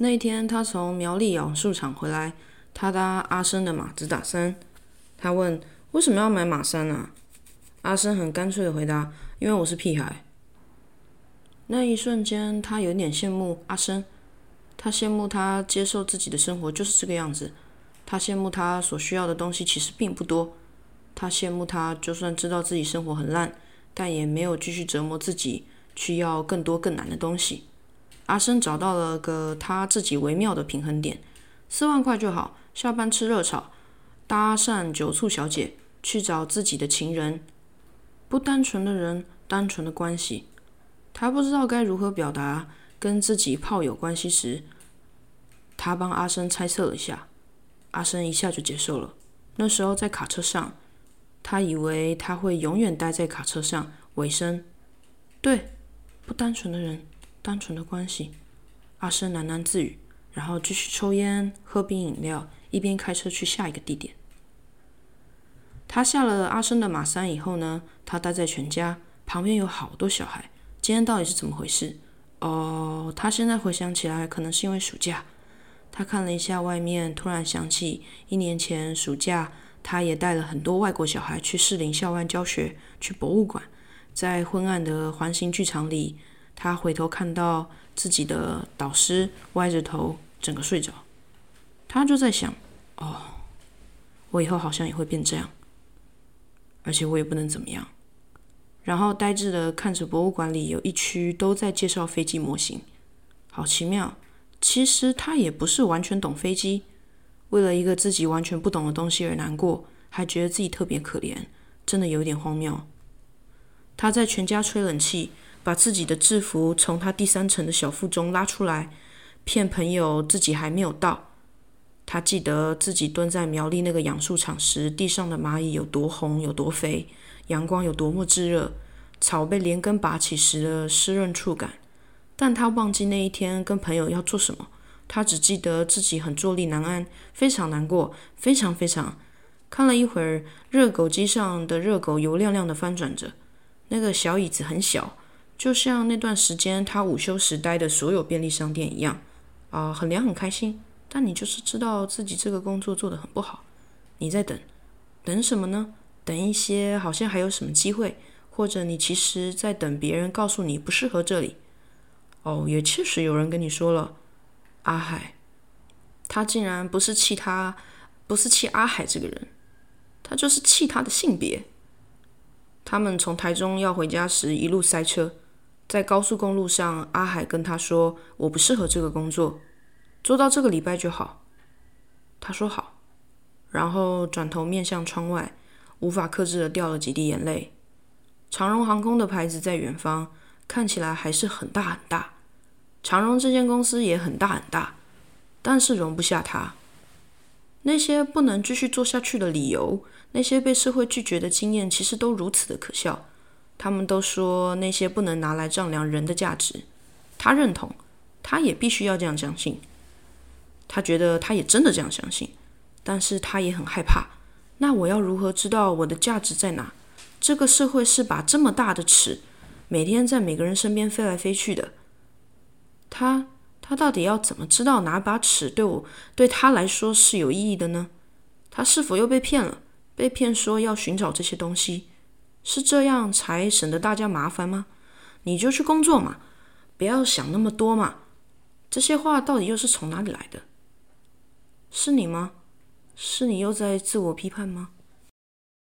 那一天，他从苗栗养树场回来，他搭阿生的马自达三。他问：“为什么要买马三啊？”阿生很干脆的回答：“因为我是屁孩。”那一瞬间，他有点羡慕阿生，他羡慕他接受自己的生活就是这个样子，他羡慕他所需要的东西其实并不多，他羡慕他就算知道自己生活很烂，但也没有继续折磨自己去要更多更难的东西。阿生找到了个他自己微妙的平衡点，四万块就好，下班吃热炒，搭讪酒醋小姐，去找自己的情人，不单纯的人，单纯的关系。他不知道该如何表达跟自己炮友关系时，他帮阿生猜测了一下，阿生一下就接受了。那时候在卡车上，他以为他会永远待在卡车上，尾声。对，不单纯的人，单纯的关系。阿生喃喃自语，然后继续抽烟、喝冰饮料，一边开车去下一个地点。他下了阿生的马三以后呢，他待在全家旁边，有好多小孩。今天到底是怎么回事？哦，他现在回想起来，可能是因为暑假。他看了一下外面，突然想起一年前暑假，他也带了很多外国小孩去士林校外教学，去博物馆。在昏暗的环形剧场里，他回头看到自己的导师歪着头，整个睡着。他就在想：哦，我以后好像也会变这样，而且我也不能怎么样。然后呆滞的看着博物馆里有一区都在介绍飞机模型，好奇妙。其实他也不是完全懂飞机，为了一个自己完全不懂的东西而难过，还觉得自己特别可怜，真的有点荒谬。他在全家吹冷气，把自己的制服从他第三层的小腹中拉出来，骗朋友自己还没有到。他记得自己蹲在苗栗那个养树场时，地上的蚂蚁有多红，有多肥。阳光有多么炙热，草被连根拔起时的湿润触感，但他忘记那一天跟朋友要做什么。他只记得自己很坐立难安，非常难过，非常非常。看了一会儿，热狗机上的热狗油亮亮的翻转着，那个小椅子很小，就像那段时间他午休时待的所有便利商店一样。啊，很凉很开心，但你就是知道自己这个工作做得很不好。你在等，等什么呢？等一些，好像还有什么机会，或者你其实在等别人告诉你不适合这里。哦，也确实有人跟你说了，阿海，他竟然不是气他，不是气阿海这个人，他就是气他的性别。他们从台中要回家时一路塞车，在高速公路上，阿海跟他说：“我不适合这个工作，做到这个礼拜就好。”他说好，然后转头面向窗外。无法克制的掉了几滴眼泪。长荣航空的牌子在远方，看起来还是很大很大。长荣这间公司也很大很大，但是容不下他。那些不能继续做下去的理由，那些被社会拒绝的经验，其实都如此的可笑。他们都说那些不能拿来丈量人的价值。他认同，他也必须要这样相信。他觉得他也真的这样相信，但是他也很害怕。那我要如何知道我的价值在哪？这个社会是把这么大的尺，每天在每个人身边飞来飞去的。他他到底要怎么知道哪把尺对我对他来说是有意义的呢？他是否又被骗了？被骗说要寻找这些东西，是这样才省得大家麻烦吗？你就去工作嘛，不要想那么多嘛。这些话到底又是从哪里来的？是你吗？是你又在自我批判吗？